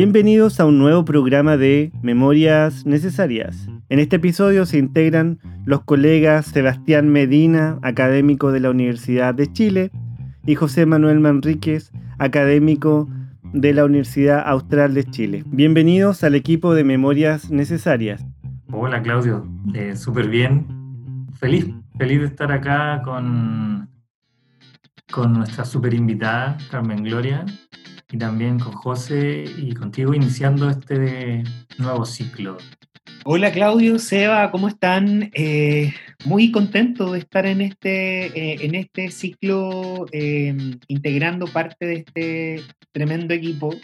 Bienvenidos a un nuevo programa de Memorias Necesarias. En este episodio se integran los colegas Sebastián Medina, académico de la Universidad de Chile, y José Manuel Manríquez, académico de la Universidad Austral de Chile. Bienvenidos al equipo de Memorias Necesarias. Hola Claudio, eh, súper bien. Feliz, feliz de estar acá con, con nuestra super invitada, Carmen Gloria, y también con José y contigo iniciando este nuevo ciclo. Hola Claudio, Seba, ¿cómo están? Eh, muy contento de estar en este, eh, en este ciclo eh, integrando parte de este tremendo equipo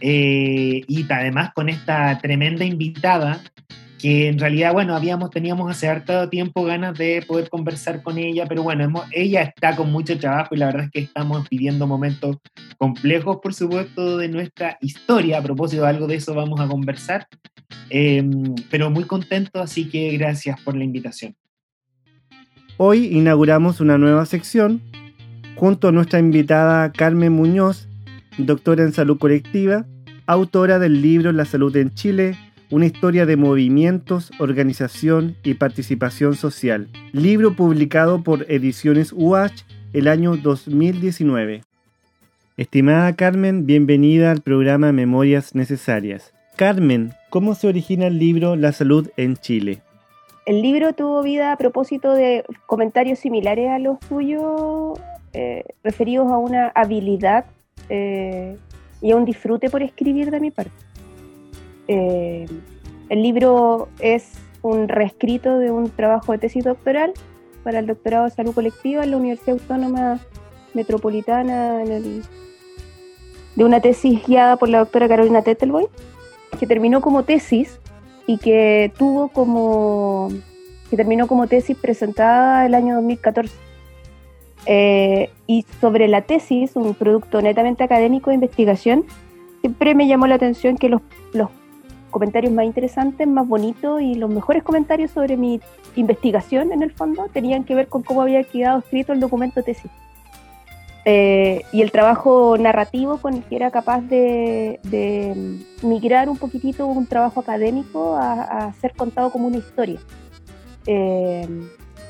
y además con esta tremenda invitada que en realidad, bueno, habíamos, teníamos hace harto tiempo ganas de poder conversar con ella, pero bueno, ella está con mucho trabajo y la verdad es que estamos pidiendo momentos complejos, por supuesto, de nuestra historia. A propósito algo de eso vamos a conversar, em, pero muy contento, así que gracias por la invitación. Hoy inauguramos una nueva sección junto a nuestra invitada Carmen Muñoz, doctora en salud colectiva, autora del libro La salud en Chile, una historia de movimientos, organización y participación social. Libro publicado por Ediciones UH el año 2019. Estimada Carmen, bienvenida al programa Memorias Necesarias. Carmen, ¿cómo se origina el libro La salud en Chile? El libro tuvo vida a propósito de comentarios similares a los tuyos, eh, referidos a una habilidad eh, y a un disfrute por escribir de mi parte. Eh, el libro es un reescrito de un trabajo de tesis doctoral para el doctorado de salud colectiva en la Universidad Autónoma Metropolitana, de una tesis guiada por la doctora Carolina Tettelboy, que terminó como tesis y que tuvo como que terminó como tesis presentada el año 2014. Eh, y sobre la tesis, un producto netamente académico de investigación, siempre me llamó la atención que los, los comentarios más interesantes, más bonitos y los mejores comentarios sobre mi investigación en el fondo tenían que ver con cómo había quedado escrito el documento tesis. Eh, y el trabajo narrativo con el que era capaz de, migrar un poquitito un trabajo académico a, ser contado como una historia. Eh,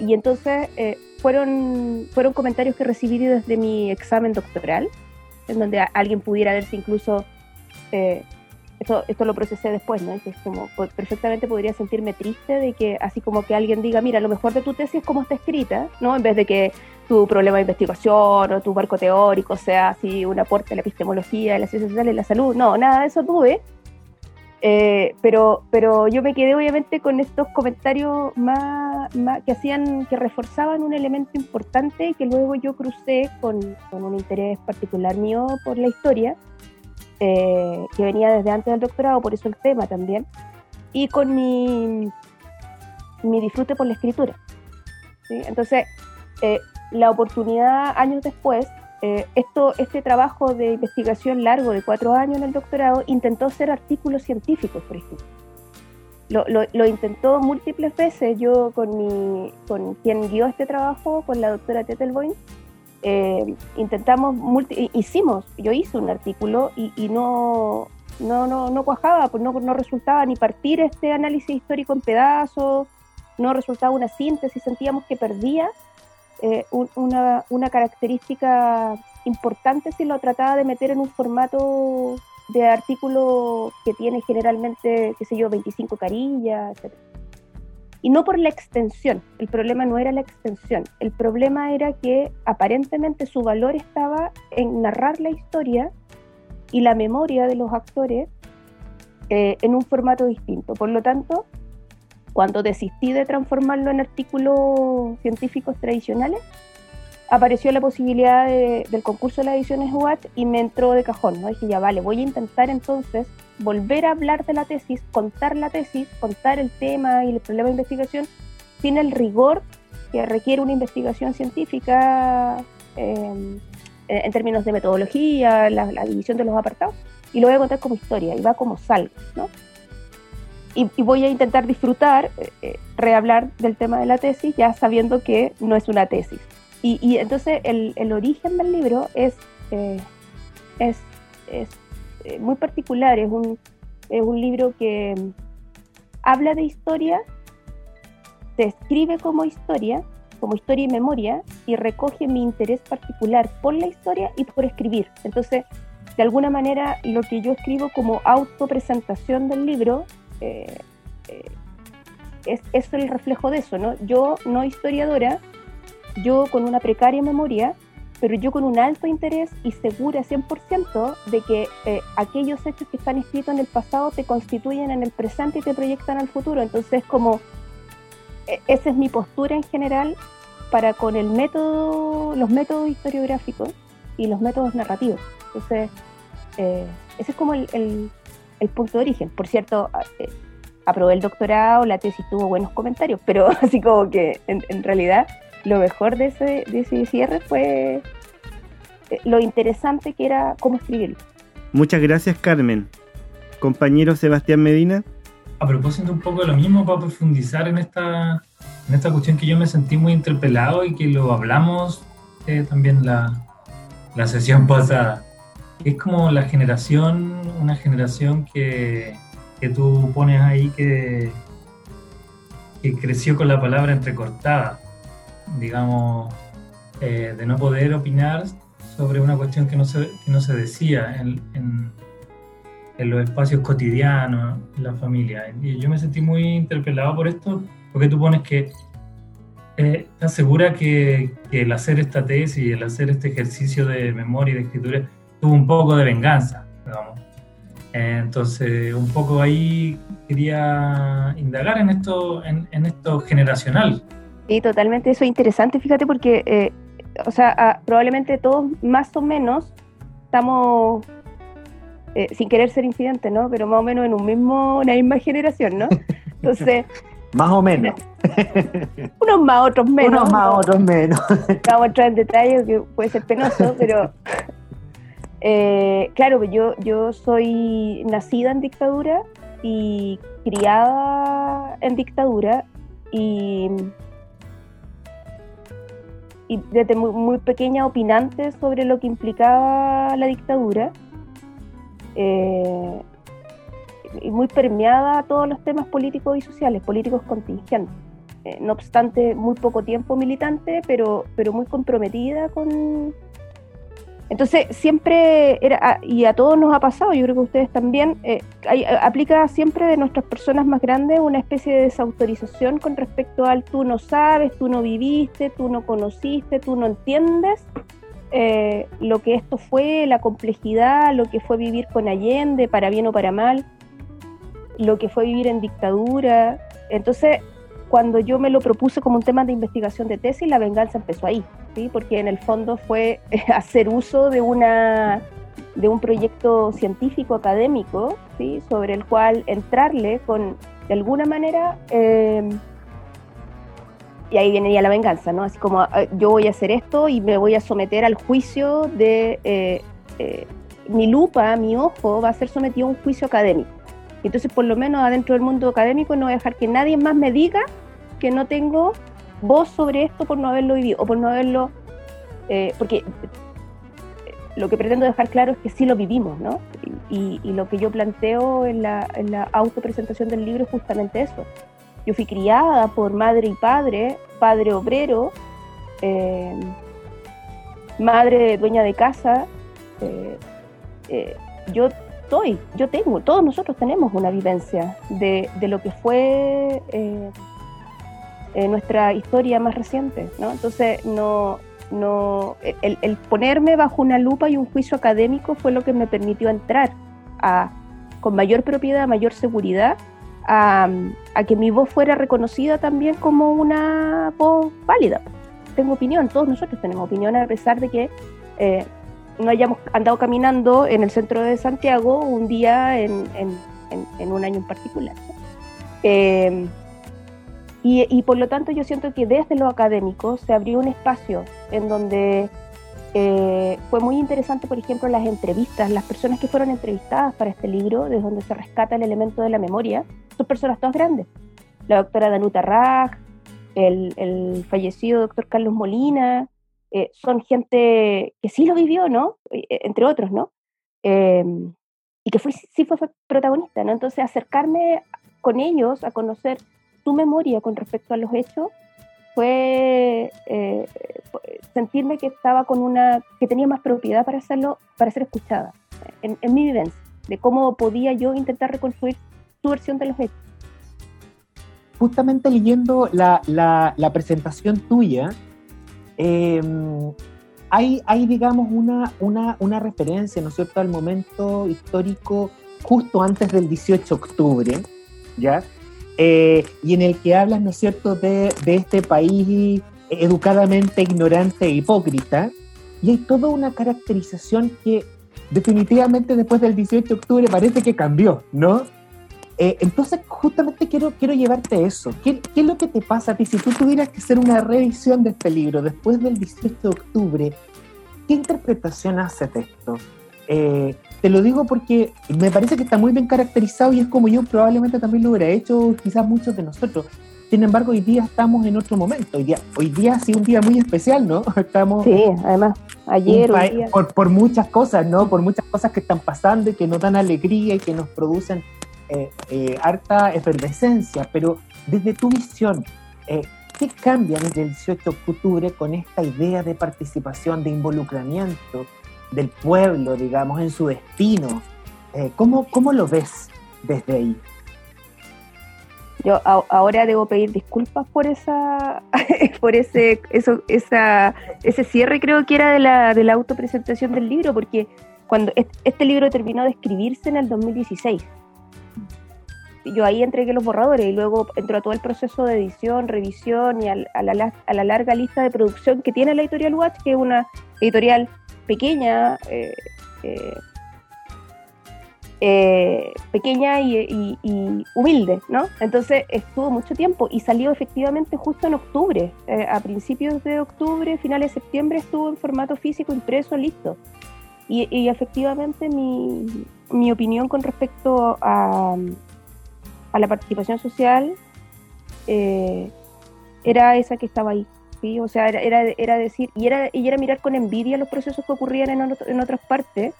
y entonces eh, fueron, fueron comentarios que recibí desde mi examen doctoral, en donde alguien pudiera verse incluso esto, esto lo procesé después, ¿no? es como, perfectamente podría sentirme triste de que así como que alguien diga, mira, lo mejor de tu tesis es cómo está escrita, ¿no? En vez de que tu problema de investigación o tu barco teórico sea así un aporte a la epistemología, a la ciencia social y la salud. No, nada de eso tuve. Eh, pero, pero yo me quedé obviamente con estos comentarios más, más, que hacían, que reforzaban un elemento importante que luego yo crucé con, con un interés particular mío por la historia, eh, que venía desde antes del doctorado, por eso el tema también, y con mi, mi disfrute por la escritura. Entonces, eh, la oportunidad años después, eh, esto, este trabajo de investigación largo de cuatro años en el doctorado intentó hacer artículos científicos, por ejemplo. Lo, lo, lo, intentó múltiples veces. Yo con, mi, con quien guió este trabajo, con la doctora Tettelboim, eh, intentamos, hicimos, yo hice un artículo y, no, no, no, no, cuajaba, pues no, no resultaba ni partir este análisis histórico en pedazos, no resultaba una síntesis, sentíamos que perdía eh, una, una, característica importante si lo trataba de meter en un formato de artículo que tiene generalmente, qué sé yo, 25 carillas, etc. Y no por la extensión, el problema no era la extensión, el problema era que aparentemente su valor estaba en narrar la historia y la memoria de los actores eh, en un formato distinto. Por lo tanto, cuando desistí de transformarlo en artículos científicos tradicionales, apareció la posibilidad del concurso de las ediciones UAT y me entró de cajón, ¿no? Dije, ya vale, voy a intentar entonces volver a hablar de la tesis, contar la tesis, contar el tema y el problema de investigación sin el rigor que requiere una investigación científica em, en términos de metodología, la, división de los apartados, y lo voy a contar como historia, y va como salga, ¿no? Y, voy a intentar disfrutar, eh, eh, rehablar del tema de la tesis, ya sabiendo que no es una tesis. Y, entonces el, el, origen del libro es, eh, es, es eh, muy particular, es un, es un libro que habla de historia, se escribe como historia, como historia y memoria, y recoge mi interés particular por la historia y por escribir. Entonces, de alguna manera, lo que yo escribo como autopresentación del libro eh, eh, es, es el reflejo de eso, ¿no? Yo, no historiadora, yo con una precaria memoria, pero yo con un alto interés y segura 100% de que eh, aquellos hechos que están escritos en el pasado te constituyen en el presente y te proyectan al futuro. Entonces, como e, esa es mi postura en general para con el método, los métodos historiográficos y los métodos narrativos. Entonces, eh, ese es como el, el, punto de origen. Por cierto, eh, aprobé el doctorado, la tesis tuvo buenos comentarios, pero así como que en, en realidad lo mejor de ese, de ese cierre fue eh, lo interesante que era cómo escribirlo. Muchas gracias, Carmen. Compañero Sebastián Medina. A propósito un poco de lo mismo, para profundizar en esta, en esta cuestión que yo me sentí muy interpelado y que lo hablamos eh, también la, la sesión pasada. Es como la generación, una generación que, que tú pones ahí que, que creció con la palabra entrecortada digamos, eh, de no poder opinar sobre una cuestión que no se, que no se decía en, en, los espacios cotidianos, en la familia. Y yo me sentí muy interpelado por esto, porque tú pones que eh, estás segura que, que, el hacer esta tesis el hacer este ejercicio de memoria y de escritura tuvo un poco de venganza, digamos. entonces, un poco ahí quería indagar en esto, en, en esto generacional, Sí, totalmente, eso es interesante, fíjate, porque, eh, o sea, probablemente todos más o menos estamos, eh, sin querer ser incidentes, ¿no? Pero más o menos en un mismo, una misma generación, ¿no? Entonces... más o menos. unos más, otros menos. Unos más, otros menos. Vamos a entrar en detalle, que puede ser penoso, pero... Eh, claro, yo, yo soy nacida en dictadura y criada en dictadura y y desde muy, pequeña opinante sobre lo que implicaba la dictadura eh, y muy permeada a todos los temas políticos y sociales, políticos contingentes. Eh, no obstante, muy poco tiempo militante, pero, pero muy comprometida con, entonces, siempre era, ah, y a todos nos ha pasado, yo creo que ustedes también, eh, aplica siempre de nuestras personas más grandes una especie de desautorización con respecto al tú no sabes, tú no viviste, tú no conociste, tú no entiendes eh, lo que esto fue, la complejidad, lo que fue vivir con Allende, para bien o para mal, lo que fue vivir en dictadura. Entonces, cuando yo me lo propuse como un tema de investigación de tesis, la venganza empezó ahí, porque en el fondo fue hacer uso de, una, de un proyecto científico académico ¿sí? sobre el cual entrarle con, de alguna manera, eh, y ahí viene ya la venganza, ¿no? Así como yo voy a hacer esto y me voy a someter al juicio de eh, eh, mi lupa, mi ojo, va a ser sometido a un juicio académico. Entonces, por lo menos adentro del mundo académico, no voy a dejar que nadie más me diga que no tengo voz sobre esto por no haberlo vivido o por no haberlo. Eh, porque lo que pretendo dejar claro es que sí lo vivimos, ¿no? Y, lo que yo planteo en la, en la autopresentación del libro es justamente eso. Yo fui criada por madre y padre, padre obrero, eh, madre dueña de casa. Eh, yo estoy, yo tengo, todos nosotros tenemos una vivencia de, de lo que fue eh, nuestra historia más reciente, ¿no? Entonces, no, no, el, el, ponerme bajo una lupa y un juicio académico fue lo que me permitió entrar a, con mayor propiedad, mayor seguridad, a, a que mi voz fuera reconocida también como una voz válida. Tengo opinión, todos nosotros tenemos opinión, a pesar de que eh, no hayamos andado caminando en el centro de Santiago un día en, un año en particular. Eh, y, por lo tanto yo siento que desde lo académico se abrió un espacio en donde eh, fue muy interesante, por ejemplo, las entrevistas, las personas que fueron entrevistadas para este libro, desde donde se rescata el elemento de la memoria, son personas todas grandes. La doctora Danuta Raj, el, el fallecido doctor Carlos Molina, eh, son gente que sí lo vivió, ¿no? Eh, entre otros, ¿no? Em, y que fue, sí fue protagonista, ¿no? Entonces acercarme con ellos a conocer su memoria con respecto a los hechos fue eh, sentirme que estaba con una, que tenía más propiedad para hacerlo, para ser escuchada, en, mi vivencia, de cómo podía yo intentar reconstruir su versión de los hechos. Justamente leyendo la, la, presentación tuya, em, hay, hay, digamos, una, una, una referencia, ¿no es cierto?, al momento histórico justo antes del 18 de octubre, ¿ya? Eh, y en el que hablas, ¿no es cierto?, de, este país educadamente ignorante e hipócrita, y hay toda una caracterización que definitivamente después del 18 de octubre parece que cambió, ¿no? Eh, entonces, justamente quiero, quiero llevarte eso. ¿Qué, ¿Qué, es lo que te pasa a ti si tú tuvieras que hacer una revisión de este libro después del 18 de octubre? ¿Qué interpretación haces de esto? Eh, te lo digo porque me parece que está muy bien caracterizado y es como yo probablemente también lo hubiera hecho quizás muchos de nosotros. Sin embargo, hoy día estamos en otro momento. Hoy día, hoy día ha sido un día muy especial, ¿no? Estamos sí, además, ayer. Por, por, muchas cosas, ¿no? Por muchas cosas que están pasando y que nos dan alegría y que nos producen eh, eh, harta efervescencia. Pero desde tu visión, eh, ¿qué cambia desde el 18 de octubre con esta idea de participación, de involucramiento? Del pueblo, digamos, en su destino. Eh, ¿cómo, ¿Cómo lo ves desde ahí? Yo ahora debo pedir disculpas por esa, por ese, eso, esa, ese cierre creo que era de la, de la autopresentación del libro, porque cuando este libro terminó de escribirse en el 2016. Yo ahí entregué los borradores y luego entró a todo el proceso de edición, revisión y a, la, larga lista de producción que tiene la editorial Watch, que es una editorial pequeña, eh, eh, eh, pequeña y, humilde, ¿no? Entonces estuvo mucho tiempo y salió efectivamente justo en octubre, a principios de octubre, finales de septiembre estuvo en formato físico, impreso, listo. Y, efectivamente mi, opinión con respecto a, a la participación social era esa que estaba ahí. O sea, era, era, decir, y era, y era mirar con envidia los procesos que ocurrían en, en otras partes.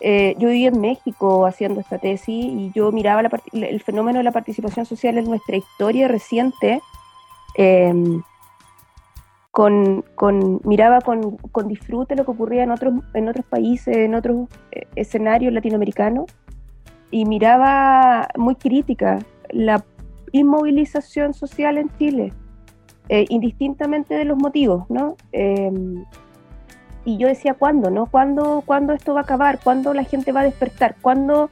Eh, yo viví en México haciendo esta tesis y yo miraba el fenómeno de la participación social en nuestra historia reciente, em, con, con, miraba con, con, disfrute lo que ocurría en otros, en otros países, en otros eh, escenarios latinoamericanos, y miraba muy crítica la inmovilización social en Chile. Eh, indistintamente de los motivos, ¿no? Em, y yo decía, ¿cuándo, no? ¿Cuándo, ¿Cuándo, esto va a acabar? ¿Cuándo la gente va a despertar? ¿Cuándo,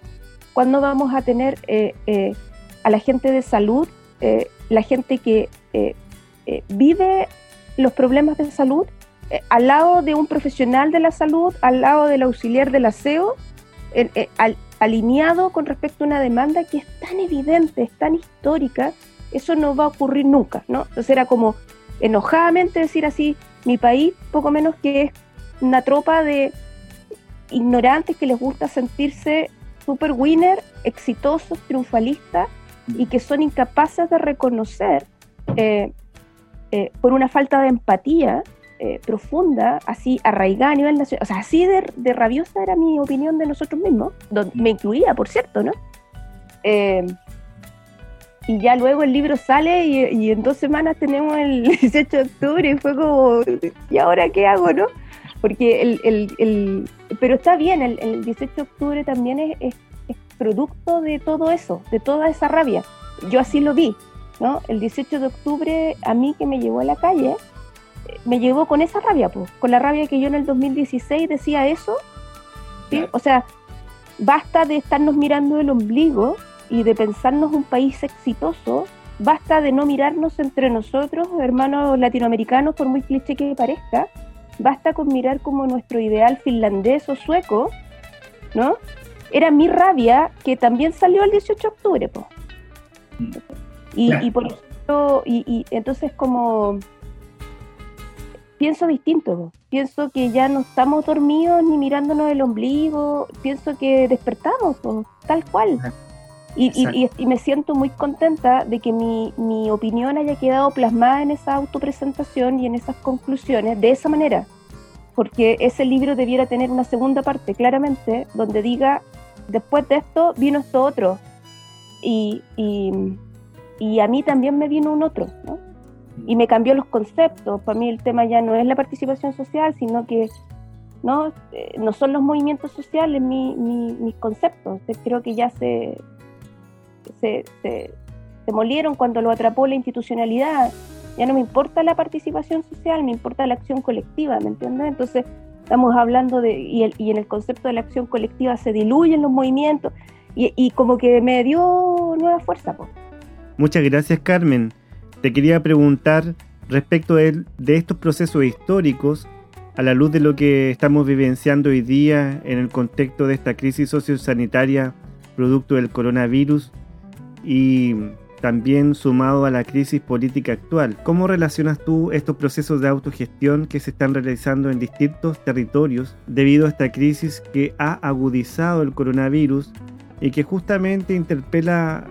cuándo vamos a tener eh, eh, a la gente de salud, la gente que vive los problemas de salud al lado de un profesional de la salud, al lado del auxiliar del aseo, alineado con respecto a una demanda que es tan evidente, es tan histórica, eso no va a ocurrir nunca, ¿no? Entonces era como enojadamente decir así, mi país poco menos que es una tropa de ignorantes que les gusta sentirse super winner, exitosos, triunfalistas y que son incapaces de reconocer eh, eh, por una falta de empatía eh, profunda, así arraigada a nivel nacional, o sea, así de, de, rabiosa era mi opinión de nosotros mismos, donde me incluía, por cierto, ¿no? y ya luego el libro sale y, en dos semanas tenemos el 18 de octubre y fue como, ¿y ahora qué hago, no? Porque el, el, el pero está bien, el, el, 18 de octubre también es, es, producto de todo eso, de toda esa rabia. Yo así lo vi, ¿no? El 18 de octubre a mí que me llevó a la calle, me llevó con esa rabia, pues, con la rabia que yo en el 2016 decía eso, ¿sí? O sea, basta de estarnos mirando el ombligo y de pensarnos un país exitoso, basta de no mirarnos entre nosotros, hermanos latinoamericanos, por muy cliché que parezca, basta con mirar como nuestro ideal finlandés o sueco, ¿no? Era mi rabia que también salió el 18 de octubre, po. Y, por eso, y, entonces como pienso distinto, pienso que ya no estamos dormidos ni mirándonos el ombligo, pienso que despertamos, tal cual. Y, me siento muy contenta de que mi, mi, opinión haya quedado plasmada en esa autopresentación y en esas conclusiones de esa manera, porque ese libro debiera tener una segunda parte, claramente, donde diga después de esto vino esto otro. Y, y, a mí también me vino un otro, ¿no? Y me cambió los conceptos. Para mí el tema ya no es la participación social, sino que no, eh, no son los movimientos sociales mi, mis conceptos. Creo que ya se, se, se, molieron cuando lo atrapó la institucionalidad. Ya no me importa la participación social, me importa la acción colectiva, ¿me entiendes? Entonces, estamos hablando de, y, y en el concepto de la acción colectiva se diluyen los movimientos, y, y como que me dio nueva fuerza. Muchas gracias, Carmen. Te quería preguntar respecto de, de estos procesos históricos, a la luz de lo que estamos vivenciando hoy día en el contexto de esta crisis sociosanitaria producto del coronavirus y también sumado a la crisis política actual. ¿Cómo relacionas tú estos procesos de autogestión que se están realizando en distintos territorios debido a esta crisis que ha agudizado el coronavirus y que justamente interpela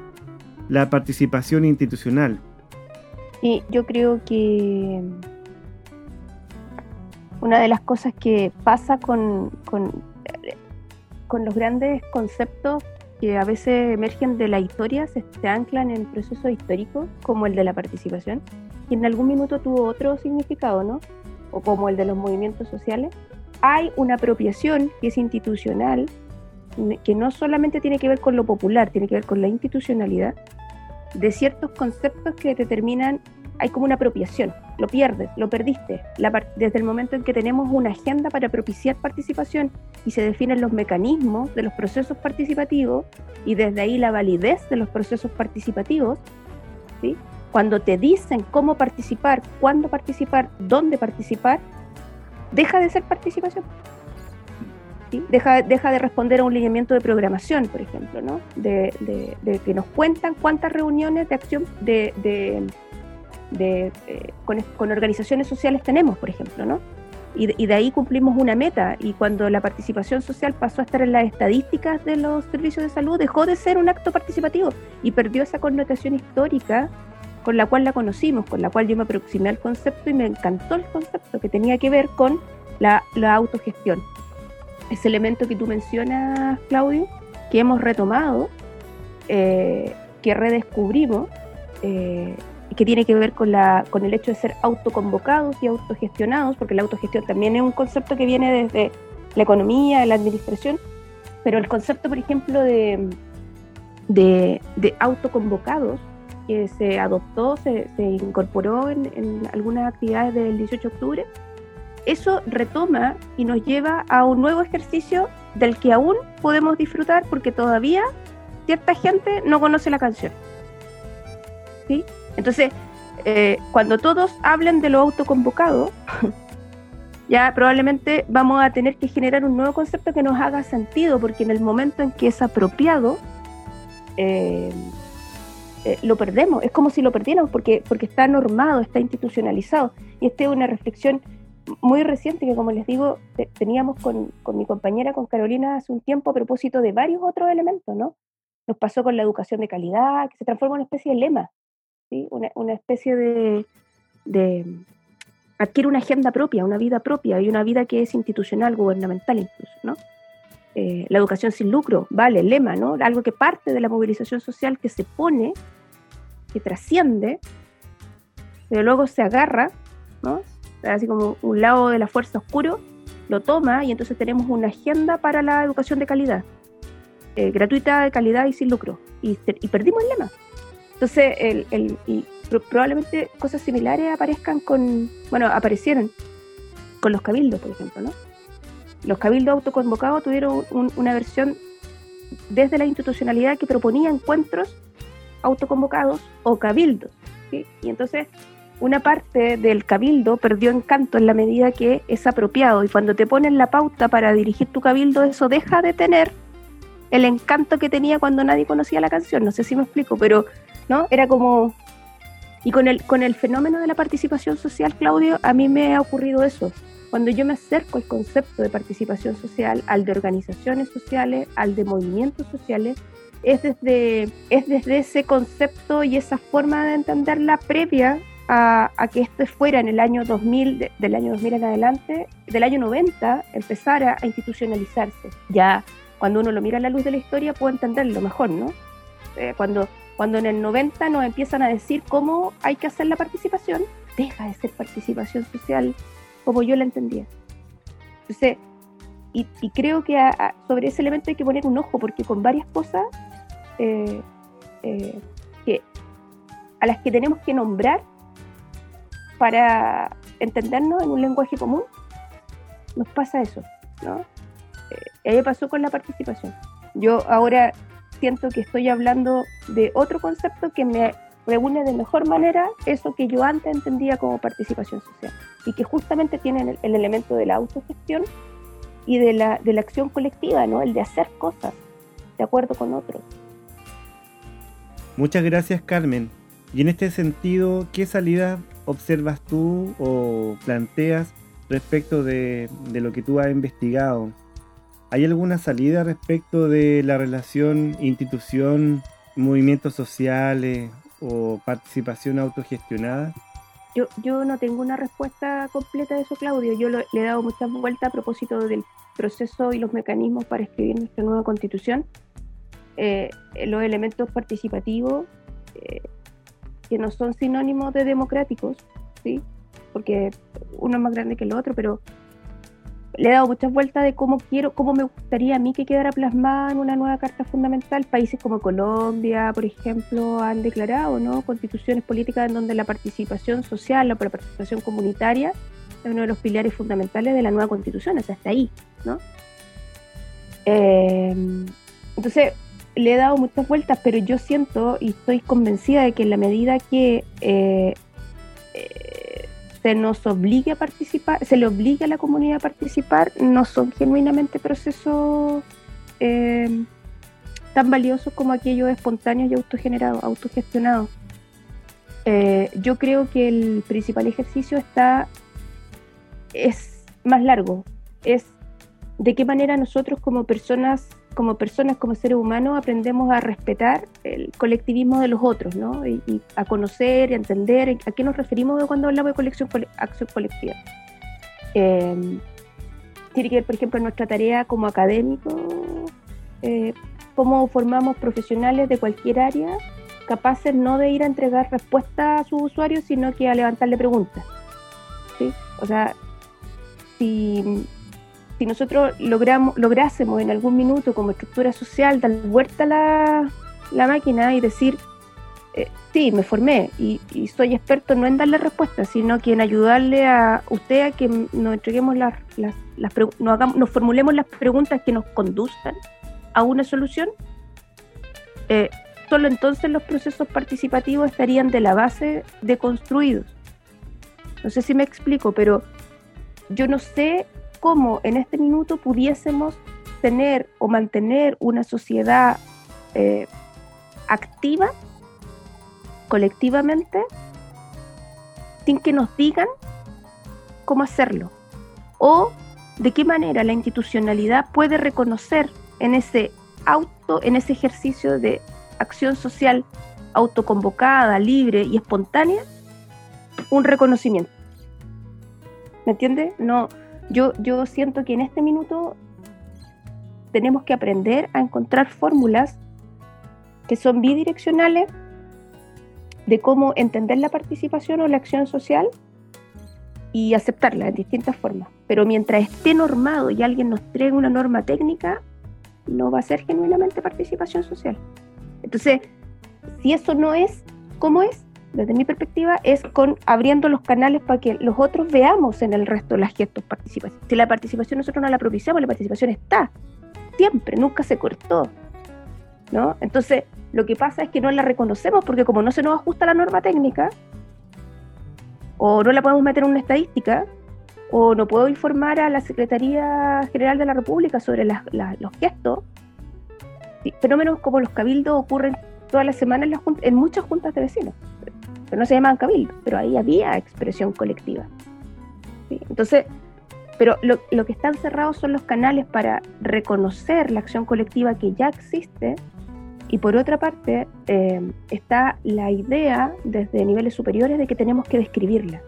la participación institucional? Y yo creo que una de las cosas que pasa con, con, con los grandes conceptos que a veces emergen de la historia, se, anclan en procesos históricos, como el de la participación, y en algún minuto tuvo otro significado, ¿no? O como el de los movimientos sociales. Hay una apropiación que es institucional, que no solamente tiene que ver con lo popular, tiene que ver con la institucionalidad, de ciertos conceptos que determinan hay como una apropiación, lo pierdes, lo perdiste. desde el momento en que tenemos una agenda para propiciar participación y se definen los mecanismos de los procesos participativos y desde ahí la validez de los procesos participativos, ¿sí? cuando te dicen cómo participar, cuándo participar, dónde participar, deja de ser participación. Deja, deja de responder a un lineamiento de programación, por ejemplo, ¿no? de, que nos cuentan cuántas reuniones de acción de de, eh, con, organizaciones sociales tenemos, por ejemplo, ¿no? Y, de ahí cumplimos una meta. Y cuando la participación social pasó a estar en las estadísticas de los servicios de salud, dejó de ser un acto participativo y perdió esa connotación histórica con la cual la conocimos, con la cual yo me aproximé al concepto y me encantó el concepto que tenía que ver con la, autogestión. Ese elemento que tú mencionas, Claudio, que hemos retomado, eh, que redescubrimos, eh, que tiene que ver con, la, con el hecho de ser autoconvocados y autogestionados, porque la autogestión también es un concepto que viene desde la economía, la administración, pero el concepto, por ejemplo, de, de, autoconvocados, que se adoptó, se, incorporó en, en, algunas actividades del 18 de octubre, eso retoma y nos lleva a un nuevo ejercicio del que aún podemos disfrutar porque todavía cierta gente no conoce la canción. ¿Sí? Entonces, eh, cuando todos hablen de lo autoconvocado, ya probablemente vamos a tener que generar un nuevo concepto que nos haga sentido, porque en el momento en que es apropiado, eh, eh, lo perdemos, es como si lo perdiéramos, porque, porque está normado, está institucionalizado. Y esta es una reflexión muy reciente que, como les digo, teníamos con, con, mi compañera, con Carolina, hace un tiempo a propósito de varios otros elementos, ¿no? Nos pasó con la educación de calidad, que se transforma en una especie de lema una, especie de, adquiere una agenda propia, una vida propia y una vida que es institucional, gubernamental incluso, ¿no? Eh, la educación sin lucro, vale, lema, ¿no? Algo que parte de la movilización social que se pone, que trasciende, pero luego se agarra, ¿no? Así como un lado de la fuerza oscuro, lo toma y entonces tenemos una agenda para la educación de calidad, eh, gratuita, de calidad y sin lucro. Y, perdimos el lema. Entonces, el, y probablemente cosas similares aparezcan con, bueno, aparecieron con los cabildos, por ejemplo, ¿no? Los cabildos autoconvocados tuvieron una versión desde la institucionalidad que proponía encuentros autoconvocados o cabildos. Y entonces una parte del cabildo perdió encanto en la medida que es apropiado y cuando te ponen la pauta para dirigir tu cabildo eso deja de tener el encanto que tenía cuando nadie conocía la canción. No sé si me explico, pero ¿no? Era como... Y con el, con el fenómeno de la participación social, Claudio, a mí me ha ocurrido eso. Cuando yo me acerco al concepto de participación social, al de organizaciones sociales, al de movimientos sociales, es desde, es desde ese concepto y esa forma de entenderla previa a, que esto fuera en el año 2000, del año 2000 en adelante, del año 90, empezara a institucionalizarse. Ya cuando uno lo mira a la luz de la historia, puede entenderlo mejor, ¿no? Eh, cuando, cuando en el 90 nos empiezan a decir cómo hay que hacer la participación, deja de ser participación social como yo la entendía. Entonces, y, creo que sobre ese elemento hay que poner un ojo, porque con varias cosas eh, eh, que, a las que tenemos que nombrar para entendernos en un lenguaje común, nos pasa eso, ¿no? Y ahí pasó con la participación. Yo ahora siento que estoy hablando de otro concepto que me reúne de mejor manera eso que yo antes entendía como participación social y que justamente tiene el, elemento de la autogestión y de la, de la acción colectiva, ¿no? El de hacer cosas de acuerdo con otros. Muchas gracias, Carmen. Y en este sentido, ¿qué salida observas tú o planteas respecto de, lo que tú has investigado? ¿Hay alguna salida respecto de la relación institución, movimientos sociales o participación autogestionada? Yo, yo no tengo una respuesta completa de eso, Claudio. Yo le he dado muchas vueltas a propósito del proceso y los mecanismos para escribir nuestra nueva constitución. Eh, los elementos participativos, eh, que no son sinónimos de democráticos, ¿sí? porque uno es más grande que el otro, pero le he dado muchas vueltas de cómo quiero, cómo me gustaría a mí que quedara plasmada en una nueva carta fundamental. Países como Colombia, por ejemplo, han declarado ¿no? constituciones políticas en donde la participación social, la participación comunitaria es uno de los pilares fundamentales de la nueva constitución, o sea, hasta ahí, ¿no? Eh, entonces, le he dado muchas vueltas, pero yo siento y estoy convencida de que en la medida que eh, eh, se nos obligue a participar, se le obliga a la comunidad a participar, no son genuinamente procesos eh, tan valiosos como aquellos espontáneos y autogestionados. Yo creo que el principal ejercicio está es más largo, es de qué manera nosotros como personas como personas, como seres humanos, aprendemos a respetar el colectivismo de los otros, ¿no? Y, a conocer y a entender a qué nos referimos cuando hablamos de colección, acción colectiva. Eh, tiene que ver, por ejemplo, nuestra tarea como académicos, eh, cómo formamos profesionales de cualquier área capaces no de ir a entregar respuestas a sus usuarios, sino que a levantarle preguntas. ¿sí? O sea, si si nosotros logramos, lográsemos en algún minuto como estructura social dar vuelta la, la máquina y decir, eh, sí, me formé y, soy experto no en darle respuestas, sino que en ayudarle a usted a que nos entreguemos las, las, nos, hagamos, nos formulemos las preguntas que nos conduzcan a una solución, eh, solo entonces los procesos participativos estarían de la base deconstruidos. No sé si me explico, pero yo no sé cómo en este minuto pudiésemos tener o mantener una sociedad eh, activa colectivamente sin que nos digan cómo hacerlo o de qué manera la institucionalidad puede reconocer en ese auto, en ese ejercicio de acción social autoconvocada, libre y espontánea, un reconocimiento. ¿Me entiende? No, yo, yo siento que en este minuto tenemos que aprender a encontrar fórmulas que son bidireccionales de cómo entender la participación o la acción social y aceptarla en distintas formas. Pero mientras esté normado y alguien nos traiga una norma técnica, no va a ser genuinamente participación social. Entonces, si eso no es, ¿cómo es? Desde mi perspectiva, es con abriendo los canales para que los otros veamos en el resto las gestos participación. Si la participación nosotros no la propiciamos, la participación está, siempre, nunca se cortó. ¿no? Entonces, lo que pasa es que no la reconocemos porque como no se nos ajusta la norma técnica, o no la podemos meter en una estadística, o no puedo informar a la Secretaría General de la República sobre los gestos, fenómenos como los cabildos ocurren todas las semanas en muchas juntas de vecinos no se llamaban cabildo, pero ahí había expresión colectiva. Entonces, pero lo, que están cerrados son los canales para reconocer la acción colectiva que ya existe y por otra parte eh, está la idea desde niveles superiores de que tenemos que describirla,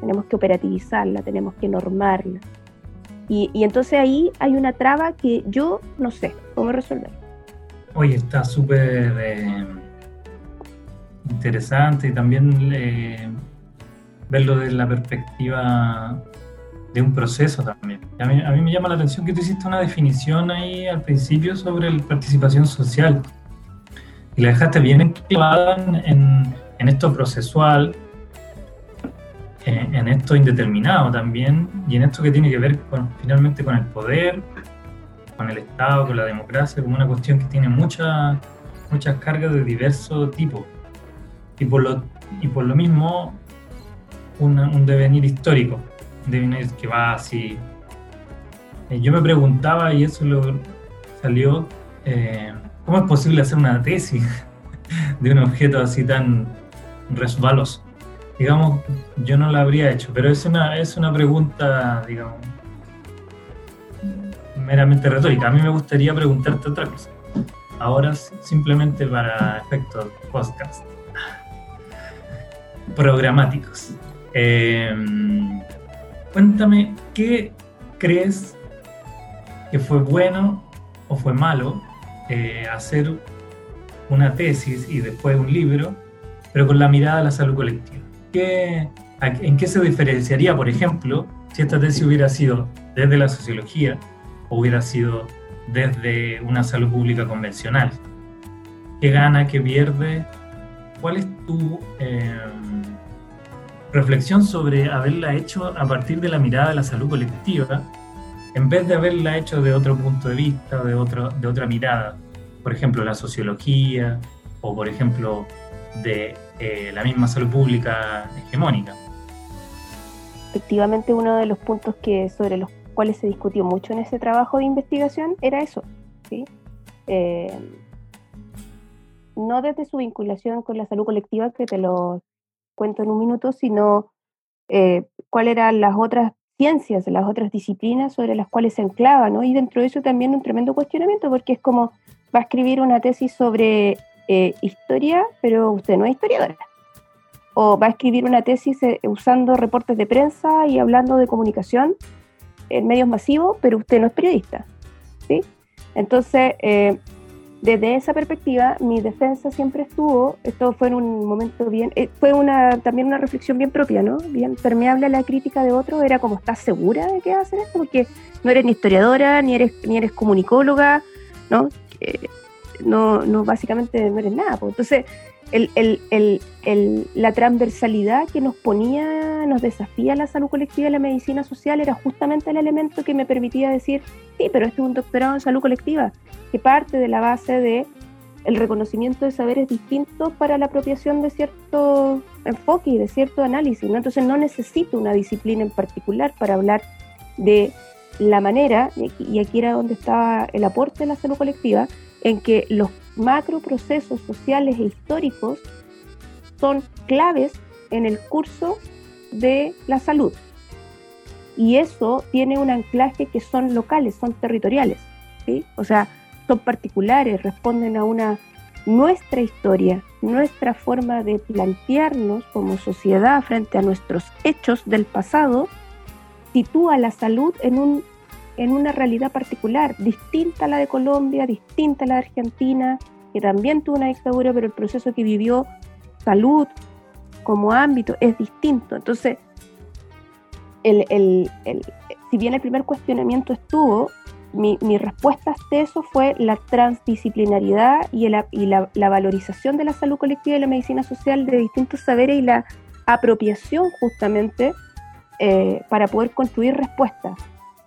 tenemos que operativizarla, tenemos que normarla. Y, entonces ahí hay una traba que yo no sé cómo resolver. Oye, está súper eh, interesante y también eh, verlo desde la perspectiva de un proceso también. A mí, me llama la atención que tú hiciste una definición ahí al principio sobre la participación social y la dejaste bien enclavada en, en esto procesual, en, esto indeterminado también y en esto que tiene que ver con, finalmente con el poder, con el Estado, con la democracia, como una cuestión que tiene muchas muchas cargas de diverso tipo. Y por lo, y por lo mismo, un devenir histórico, un devenir que va así. Eh, yo me preguntaba, y eso lo salió, eh, ¿cómo es posible hacer una tesis de un objeto así tan resbaloso? digamos, yo no la habría hecho, pero es una, es una pregunta, digamos, meramente retórica. A mí me gustaría preguntarte otra cosa. Ahora simplemente para efectos podcast programáticos. Em, cuéntame, ¿qué crees que fue bueno o fue malo eh, hacer una tesis y después un libro, pero con la mirada a la salud colectiva? ¿en qué se diferenciaría, por ejemplo, si esta tesis hubiera sido desde la sociología o hubiera sido desde una salud pública convencional? ¿Qué gana, qué pierde? ¿Cuál es tu em, reflexión sobre haberla hecho a partir de la mirada de la salud colectiva en vez de haberla hecho de otro punto de vista, de, otro, de otra mirada? Por ejemplo, la sociología o, por ejemplo, de eh, la misma salud pública hegemónica. Efectivamente, uno de los puntos que sobre los cuales se discutió mucho en ese trabajo de investigación era eso, ¿sí? Eh, no desde su vinculación con la salud colectiva, que te lo cuento en un minuto, sino eh, cuáles eran las otras ciencias, las otras disciplinas sobre las cuales se enclava, ¿no? Y dentro de eso también un tremendo cuestionamiento, porque es como va a escribir una tesis sobre eh, historia, pero usted no es historiadora. O va a escribir una tesis eh, usando reportes de prensa y hablando de comunicación en medios masivos, pero usted no es periodista. ¿sí? Entonces, eh, desde esa perspectiva, mi defensa siempre estuvo, esto fue en un momento bien, fue una, también una reflexión bien propia, ¿no? Bien permeable a la crítica de otros, era como, ¿estás segura de que vas a hacer esto? Porque no eres ni historiadora, ni eres, ni eres comunicóloga, ¿no? no, no básicamente no eres nada. Entonces, la transversalidad que nos ponía, nos desafía la salud colectiva y la medicina social era justamente el elemento que me permitía decir, sí, pero este es un doctorado en salud colectiva, que parte de la base de el reconocimiento de saberes distintos para la apropiación de cierto enfoque y de cierto análisis. Entonces no necesito una disciplina en particular para hablar de la manera, y aquí era donde estaba el aporte de la salud colectiva, en que los macroprocesos sociales e históricos son claves en el curso de la salud. Y eso tiene un anclaje que son locales, son territoriales. ¿sí? O sea, son particulares, responden a una nuestra historia, nuestra forma de plantearnos como sociedad frente a nuestros hechos del pasado, sitúa la salud en un en una realidad particular, distinta a la de Colombia, distinta a la de Argentina, que también tuvo una dictadura, pero el proceso que vivió salud como ámbito es distinto. Entonces, el, si bien el primer cuestionamiento estuvo, mi, respuesta a eso fue la transdisciplinaridad y, y la, valorización de la salud colectiva y la medicina social de distintos saberes y la apropiación justamente eh, para poder construir respuestas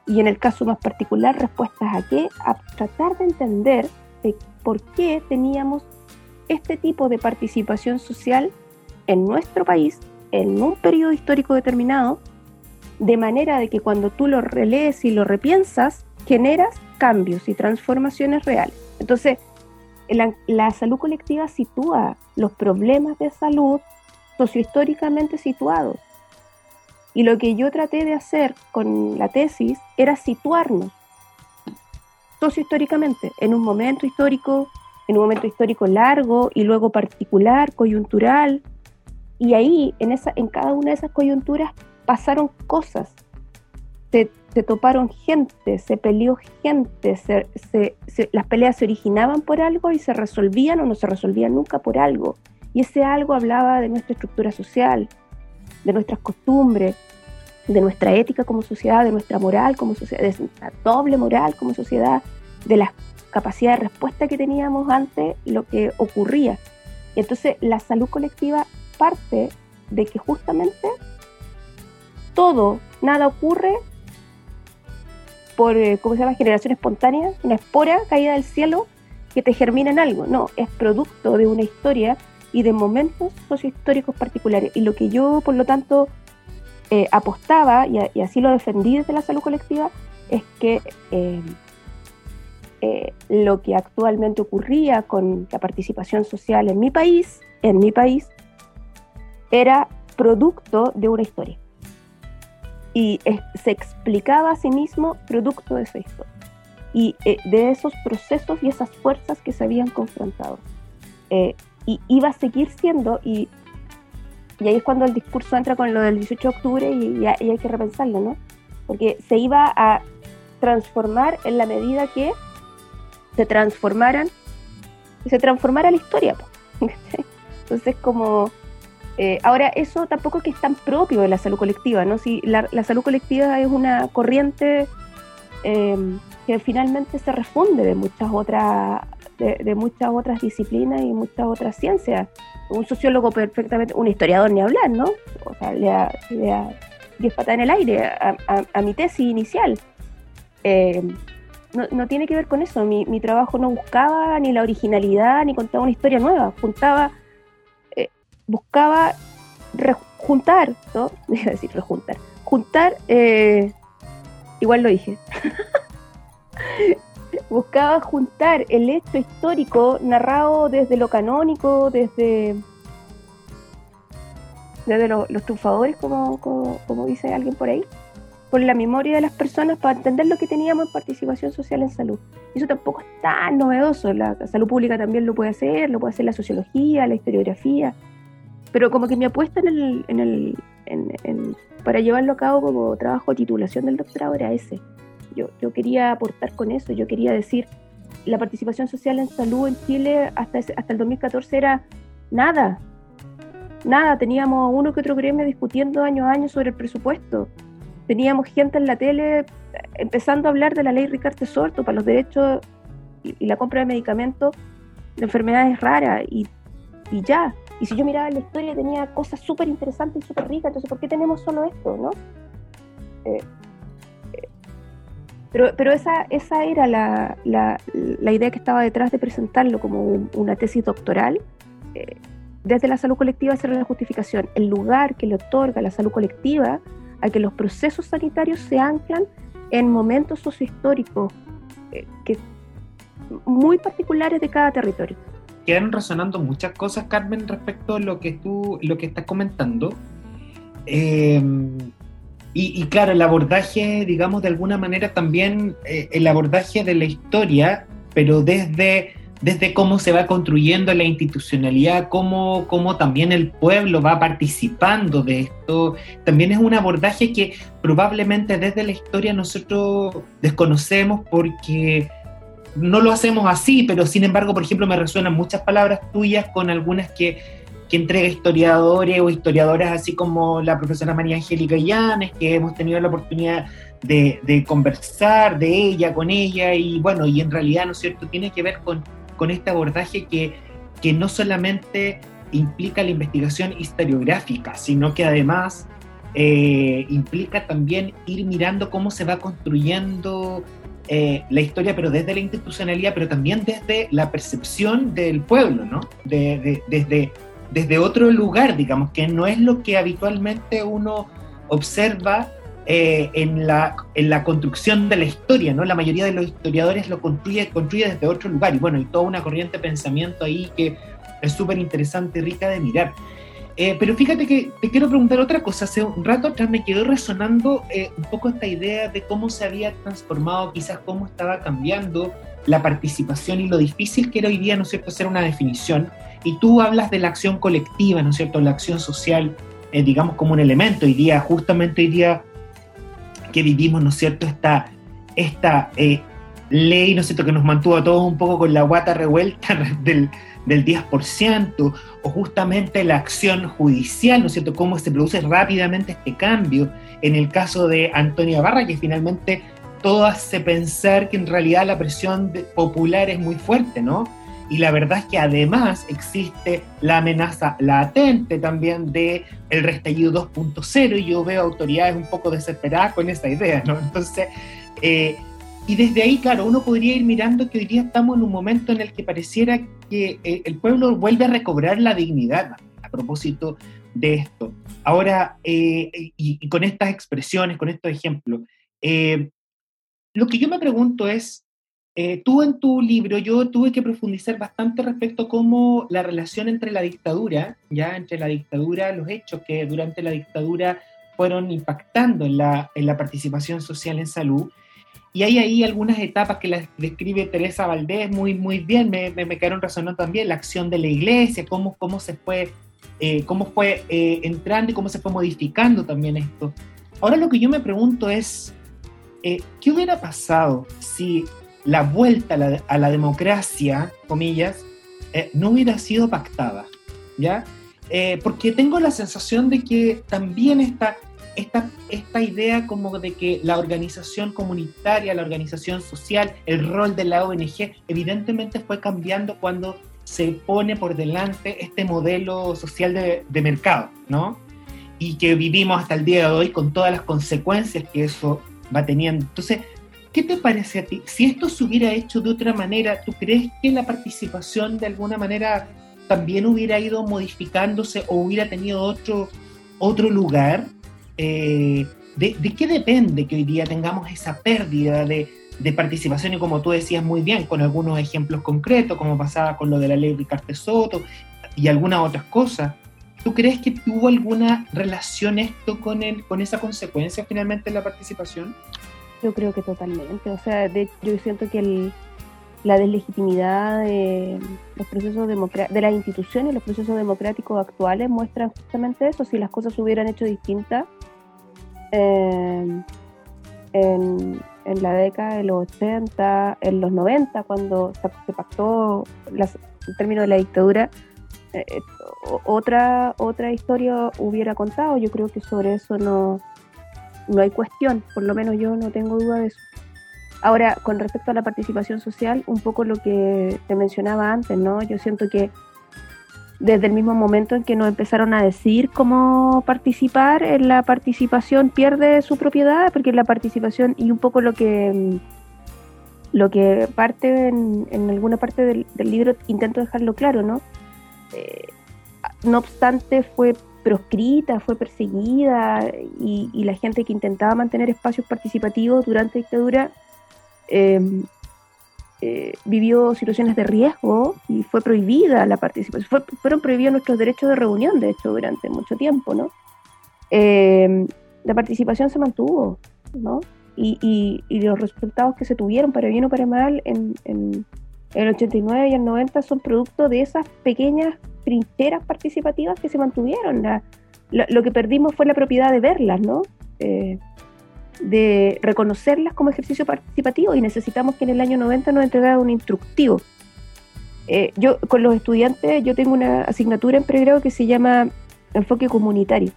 y en el caso más particular, respuestas a qué? A tratar de entender por qué teníamos este tipo de participación social en nuestro país en un periodo histórico determinado, de manera de que cuando tú lo relees y lo repiensas, generas cambios y transformaciones reales. Entonces, la, la salud colectiva sitúa los problemas de salud sociohistóricamente situados y lo que yo traté de hacer con la tesis era situarnos sociohistóricamente en un momento histórico, en un momento histórico largo y luego particular, coyuntural. Y ahí, en, cada una de esas coyunturas, pasaron cosas se, toparon gente, se peleó gente, las peleas se originaban por algo y se resolvían o no se resolvían nunca por algo. Y ese algo hablaba de nuestra estructura social, de nuestras costumbres, de nuestra ética como sociedad, de nuestra moral como sociedad, de nuestra doble moral como sociedad, de la capacidad de respuesta que teníamos ante lo que ocurría. Y entonces la salud colectiva parte de que justamente todo, nada ocurre por, eh, ¿cómo se llama?, generación espontánea, una espora caída del cielo que te germina en algo. No, es producto de una historia y de momentos sociohistóricos particulares. Y lo que yo, por lo tanto, eh, apostaba, y, así lo defendí desde la salud colectiva, es que eh, lo que actualmente ocurría con la participación social en mi país, en mi país, era producto de una historia y se explicaba a sí mismo producto de esa historia y eh, de esos procesos y esas fuerzas que se habían confrontado. Eh, y iba a seguir siendo, y, y, ahí es cuando el discurso entra con lo del 18 de octubre y, hay que repensarlo, ¿no? Porque se iba a transformar en la medida que se transformaran, se transformara la historia. Entonces, como eh, ahora, eso tampoco es que es tan propio de la salud colectiva, ¿no? Si la, salud colectiva es una corriente em, que finalmente se refunde de muchas otras de, muchas otras disciplinas y muchas otras ciencias. Un sociólogo perfectamente, un historiador ni hablar, ¿no? O sea, le da, le 10 patas en el aire a, mi tesis inicial. Em, no, tiene que ver con eso. Mi, mi, trabajo no buscaba ni la originalidad ni contaba una historia nueva. Juntaba buscaba juntar, ¿no? decir rejuntar, juntar, eh, igual lo dije, buscaba juntar el hecho histórico narrado desde lo canónico, desde, desde los triunfadores, como, como, dice alguien por ahí, por la memoria de las personas para entender lo que teníamos en participación social en salud. Eso tampoco es tan novedoso, la salud pública también lo puede hacer, lo puede hacer la sociología, la historiografía, pero como que mi apuesta en el, en el, en, para llevarlo a cabo como trabajo de titulación del doctorado era ese. Yo, yo quería aportar con eso, yo quería decir, la participación social en salud en Chile hasta, hasta el 2014 era nada, nada, teníamos uno que otro gremio discutiendo año a año sobre el presupuesto, teníamos gente en la tele empezando a hablar de la ley Ricardo Sorto para los derechos y, la compra de medicamentos de enfermedades raras y, y ya, y si yo miraba la historia tenía cosas súper interesantes y súper ricas, entonces ¿por qué tenemos solo esto, no? Eh, eh, pero, pero esa, esa era la, la, la, idea que estaba detrás de presentarlo como una tesis doctoral. Eh, desde la salud colectiva hacer la justificación, el lugar que le otorga la salud colectiva a que los procesos sanitarios se anclan en momentos sociohistóricos que, muy particulares de cada territorio quedan resonando muchas cosas, Carmen, respecto a lo que tú lo que estás comentando. Em, y, claro, el abordaje, digamos, de alguna manera también eh, el abordaje de la historia, pero desde, desde cómo se va construyendo la institucionalidad, cómo, cómo también el pueblo va participando de esto, también es un abordaje que probablemente desde la historia nosotros desconocemos porque no lo hacemos así, pero sin embargo, por ejemplo, me resuenan muchas palabras tuyas con algunas que, que entrega historiadores o historiadoras, así como la profesora María Angélica Llanes, que hemos tenido la oportunidad de, conversar de ella, con ella, y bueno, y en realidad, ¿no es cierto?, tiene que ver con, con este abordaje que, que no solamente implica la investigación historiográfica, sino que además eh, implica también ir mirando cómo se va construyendo eh, la historia, pero desde la institucionalidad, pero también desde la percepción del pueblo, ¿no? desde, desde otro lugar, digamos, que no es lo que habitualmente uno observa eh, en, la, en la construcción de la historia, ¿no? La mayoría de los historiadores lo construye, construye desde otro lugar, y bueno, hay toda una corriente de pensamiento ahí que es súper interesante y rica de mirar. Eh, pero fíjate que te quiero preguntar otra cosa. Hace un rato atrás me quedó resonando eh, un poco esta idea de cómo se había transformado, quizás cómo estaba cambiando la participación y lo difícil que era hoy día, ¿no es cierto?, hacer una definición. Y tú hablas de la acción colectiva, ¿no es cierto?, la acción social, eh, digamos, como un elemento. Hoy justamente hoy día, qué vivimos, ¿no es cierto?, esta, esta eh, ley, ¿no es cierto?, que nos mantuvo a todos un poco con la guata revuelta del, del 10%, o justamente la acción judicial, ¿no es cierto?, cómo se produce rápidamente este cambio. En el caso de Antonia Barra, que finalmente todo hace pensar que en realidad la presión popular es muy fuerte, ¿no? Y la verdad es que además existe la amenaza latente también de el restallido 2.0 y yo veo autoridades un poco desesperadas con esa idea, ¿no? Entonces, eh, y desde ahí, claro, uno podría ir mirando que hoy día estamos en un momento en el que pareciera que eh, el pueblo vuelve a recobrar la dignidad a propósito de esto. Ahora, eh, y, con estas expresiones, con estos ejemplos, lo que yo me pregunto es, eh, tú en tu libro, yo tuve que profundizar bastante respecto a cómo la relación entre la dictadura, ya entre la dictadura, los hechos que durante la dictadura fueron impactando en la, en la participación social en salud. Y hay ahí algunas etapas que las describe Teresa Valdés muy, muy bien, me, me, quedaron resonando también, la acción de la iglesia, cómo, cómo se fue, eh, cómo fue eh, entrando y cómo se fue modificando también esto. Ahora lo que yo me pregunto es, ¿qué hubiera pasado si la vuelta a la, democracia, comillas, eh, no hubiera sido pactada, ¿ya? Eh, porque tengo la sensación de que también está esta, esta idea como de que la organización comunitaria, la organización social, el rol de la ONG, evidentemente fue cambiando cuando se pone por delante este modelo social de, de mercado, ¿no? Y que vivimos hasta el día de hoy con todas las consecuencias que eso va teniendo. Entonces, ¿Qué te parece a ti? Si esto se hubiera hecho de otra manera, ¿tú crees que la participación de alguna manera también hubiera ido modificándose o hubiera tenido otro, otro lugar? Eh, de, qué depende que hoy día tengamos esa pérdida de, participación? Y como tú decías muy bien, con algunos ejemplos concretos, como pasaba con lo de la ley de Soto y algunas otras cosas. ¿Tú crees que tuvo alguna relación esto con, el, con esa consecuencia finalmente de la participación? Yo creo que totalmente. O sea, de, yo siento que el, la deslegitimidad de los procesos de las instituciones, los procesos democráticos actuales muestran justamente eso. Si las cosas se hubieran hecho distintas eh, en, en, la década de los 80, en los 90, cuando se, pactó el término de la dictadura, eh, eh, otra, otra historia hubiera contado. Yo creo que sobre eso no no hay cuestión, por lo menos yo no tengo duda de eso. Ahora, con respecto a la participación social, un poco lo que te mencionaba antes, ¿no? Yo siento que desde el mismo momento en que nos empezaron a decir cómo participar, en la participación pierde su propiedad, porque la participación y un poco lo que lo que parte en, alguna parte del, libro intento dejarlo claro, ¿no? Eh, no obstante, fue proscrita, fue perseguida y, la gente que intentaba mantener espacios participativos durante la dictadura em, eh, vivió situaciones de riesgo y fue prohibida la participación. fueron prohibidos nuestros derechos de reunión, de hecho, durante mucho tiempo, ¿no? Em, la participación se mantuvo, ¿no? Y, los resultados que se tuvieron, para bien o para mal, en, en el 89 y el 90 son producto de esas pequeñas trincheras participativas que se mantuvieron. lo que perdimos fue la propiedad de verlas, ¿no? Eh, de reconocerlas como ejercicio participativo y necesitamos que en el año 90 nos entregara un instructivo. Eh, yo con los estudiantes, yo tengo una asignatura en pregrado que se llama enfoque comunitario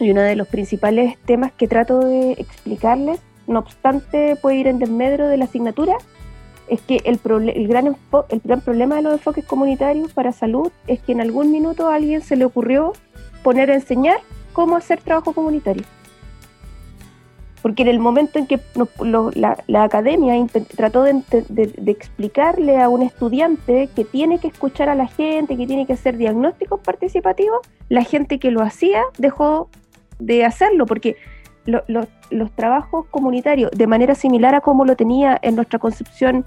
y uno de los principales temas que trato de explicarles, no obstante puede ir en desmedro de la asignatura, es que el, el, gran el gran problema de los enfoques comunitarios para salud es que en algún minuto a alguien se le ocurrió poner a enseñar cómo hacer trabajo comunitario. Porque en el momento en que la, academia trató de, explicarle a un estudiante que tiene que escuchar a la gente, que tiene que hacer diagnósticos participativos, la gente que lo hacía dejó de hacerlo, porque los trabajos comunitarios, de manera similar a como lo tenía en nuestra concepción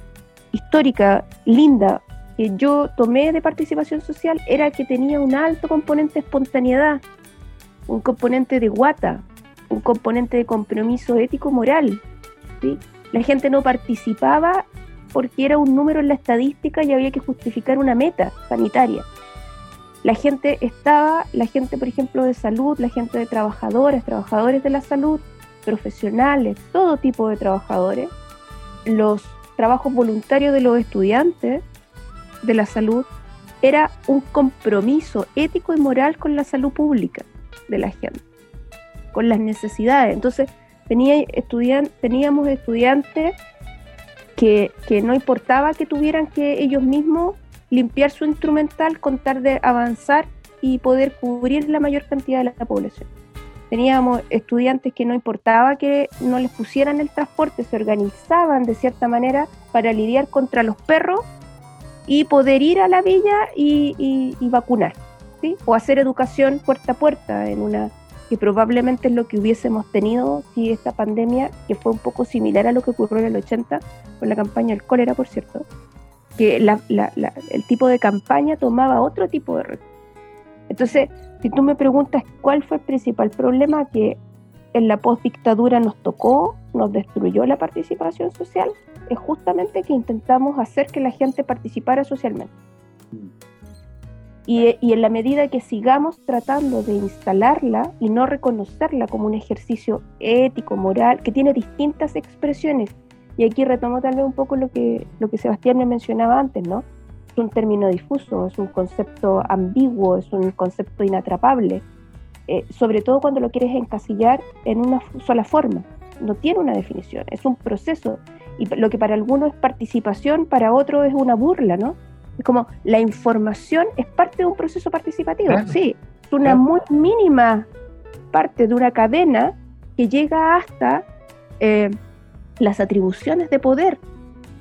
histórica, linda, que yo tomé de participación social era que tenía un alto componente de espontaneidad, un componente de guata, un componente de compromiso ético-moral. ¿sí? La gente no participaba porque era un número en la estadística y había que justificar una meta sanitaria. La gente estaba, la gente, por ejemplo, de salud, la gente de trabajadoras, trabajadores de la salud, profesionales, todo tipo de trabajadores, los trabajos voluntarios de los estudiantes de la salud, era un compromiso ético y moral con la salud pública de la gente, con las necesidades. Entonces, tenía teníamos estudiantes que, que, no importaba que tuvieran que ellos mismos limpiar su instrumental, contar de avanzar y poder cubrir la mayor cantidad de la población. Teníamos estudiantes que no importaba que no les pusieran el transporte, se organizaban de cierta manera para lidiar contra los perros y poder ir a la villa y, vacunar, ¿sí? o hacer educación puerta a puerta en una que probablemente es lo que hubiésemos tenido si esta pandemia, que fue un poco similar a lo que ocurrió en el 80 con la campaña del cólera, por cierto, que el tipo de campaña tomaba otro tipo de recursos. Entonces, si tú me preguntas cuál fue el principal problema que en la postdictadura nos tocó, nos destruyó la participación social, es justamente que intentamos hacer que la gente participara socialmente. Y, y, en la medida que sigamos tratando de instalarla y no reconocerla como un ejercicio ético, moral, que tiene distintas expresiones, y aquí retomo tal vez un poco lo que, lo que Sebastián me mencionaba antes, ¿no? Es un término difuso, es un concepto ambiguo, es un concepto inatrapable, eh, sobre todo cuando lo quieres encasillar en una sola forma. No tiene una definición, es un proceso. Y lo que para algunos es participación, para otros es una burla, ¿no? Es como la información es parte de un proceso participativo, sí, es una muy mínima parte de una cadena que llega hasta eh, las atribuciones de poder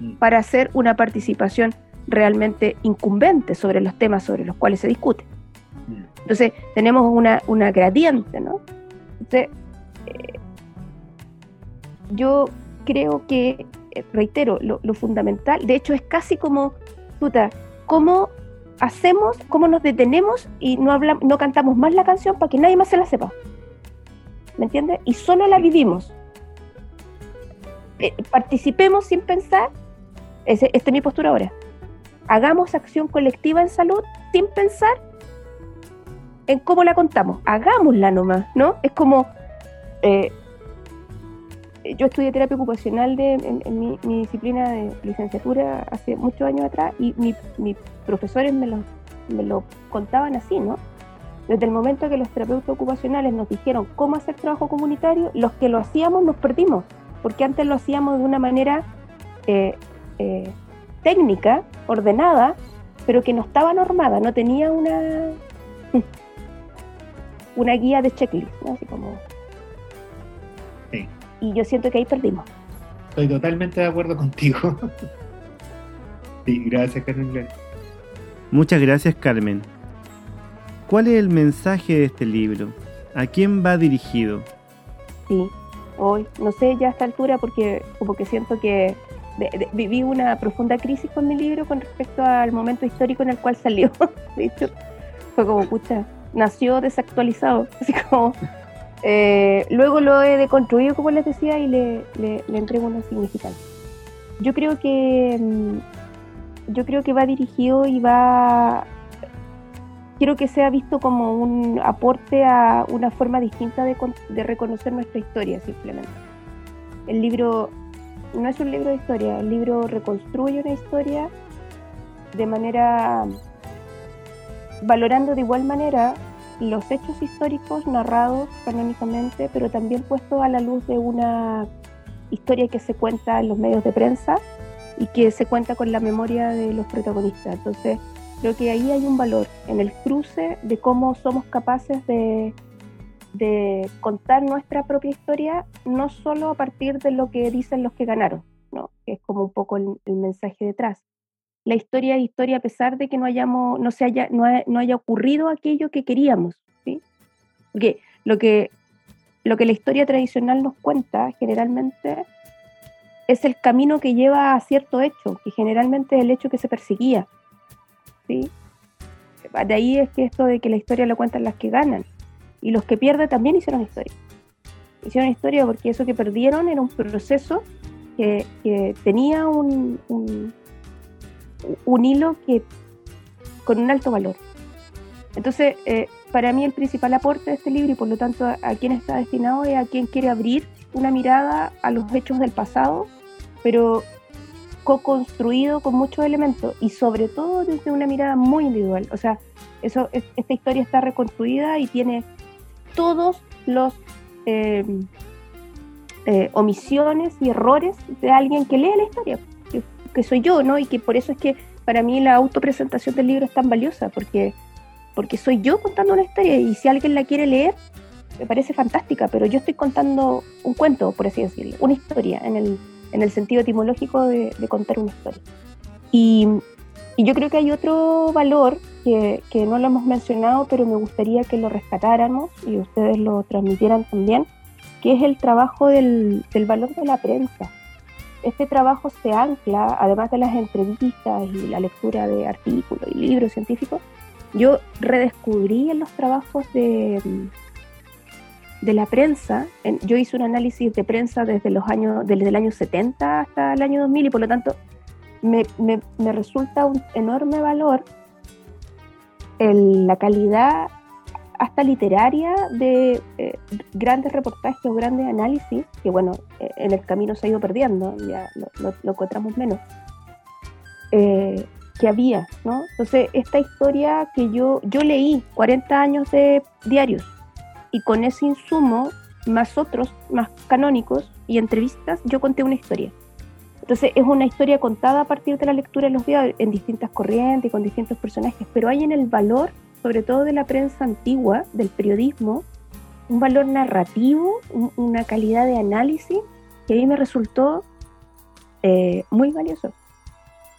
mm. para hacer una participación realmente incumbente sobre los temas sobre los cuales se discute. Entonces, tenemos una, una gradiente, ¿no? Entonces, eh, yo creo que, eh, reitero, lo, fundamental, de hecho es casi como, puta, ¿cómo hacemos, cómo nos detenemos y no, hablamos, no cantamos más la canción para que nadie más se la sepa? ¿Me entiendes? Y solo la vivimos. Eh, participemos sin pensar, esta es mi postura ahora, hagamos acción colectiva en salud sin pensar en cómo la contamos, hagámosla nomás, ¿no? Es como, eh, yo estudié terapia ocupacional de, en, mi, disciplina de licenciatura hace muchos años atrás y mis profesores me lo, me lo contaban así, ¿no? Desde el momento que los terapeutas ocupacionales nos dijeron cómo hacer trabajo comunitario, los que lo hacíamos nos perdimos porque antes lo hacíamos de una manera eh, eh, técnica, ordenada, pero que no estaba normada, no tenía una, una guía de checklist, Así como... Y yo siento que ahí perdimos. Estoy totalmente de acuerdo contigo. sí, gracias, Carmen. Muchas gracias, Carmen. ¿Cuál es el mensaje de este libro? ¿A quién va dirigido? Sí, hoy. No sé ya a esta altura porque como que siento que viví una profunda crisis con mi libro con respecto al momento histórico en el cual salió. De hecho, fue como, pucha, nació desactualizado. Así como, eh, luego lo he deconstruido, como les decía, y le, le, le entrego una significancia. Yo creo que mm, yo creo que va dirigido y va quiero que sea visto como un aporte a una forma distinta de, reconocer nuestra historia, simplemente. El libro no es un libro de historia, el libro reconstruye una historia de manera, valorando de igual manera los hechos históricos narrados canónicamente, pero también puestos a la luz de una historia que se cuenta en los medios de prensa y que se cuenta con la memoria de los protagonistas. Entonces, Creo que ahí hay un valor en el cruce de cómo somos capaces de, contar nuestra propia historia, no solo a partir de lo que dicen los que ganaron, ¿no? que es como un poco el, mensaje detrás. La historia es historia a pesar de que no, hayamos, no, se haya, no, haya ocurrido aquello que queríamos. ¿sí? Porque lo que, lo que la historia tradicional nos cuenta generalmente es el camino que lleva a cierto hecho, que generalmente es el hecho que se perseguía. ¿sí? De ahí es que esto de que la historia lo cuentan las que ganan. Y los que pierden también hicieron historia. Hicieron historia porque eso que perdieron era un proceso que, tenía un, un, hilo que con un alto valor. Entonces, eh, para mí el principal aporte de este libro y por lo tanto a, quien está destinado es a quien quiere abrir una mirada a los hechos del pasado, pero co-construido con muchos elementos y sobre todo desde una mirada muy individual. O sea, eso, esta historia está reconstruida y tiene todos los eh, eh, omisiones y errores de alguien que lee la historia, que, soy yo, ¿no? Y que por eso es que para mí la autopresentación del libro es tan valiosa, porque, porque soy yo contando una historia y si alguien la quiere leer, me parece fantástica, pero yo estoy contando un cuento, por así decirlo, una historia, en el, en el sentido etimológico de, contar una historia. Y, y, yo creo que hay otro valor que, que, no lo hemos mencionado, pero me gustaría que lo rescatáramos y ustedes lo transmitieran también, que es el trabajo del, del valor de la prensa. Este trabajo se ancla, además de las entrevistas y la lectura de artículos y libros científicos, yo redescubrí en los trabajos de, de la prensa, yo hice un análisis de prensa desde los años, desde el año 70 hasta el año 2000 y por lo tanto me, resulta un enorme valor la calidad hasta literaria de eh, grandes reportajes o grandes análisis, que bueno, eh, en el camino se ha ido perdiendo, ya lo, encontramos menos, eh, que había, ¿no? Entonces, esta historia que yo, yo leí 40 años de diarios y con ese insumo, más otros, más canónicos y entrevistas, yo conté una historia. Entonces es una historia contada a partir de la lectura de los diarios en distintas corrientes y con distintos personajes, pero hay en el valor, sobre todo de la prensa antigua, del periodismo, un valor narrativo, una calidad de análisis que a mí me resultó eh, muy valioso.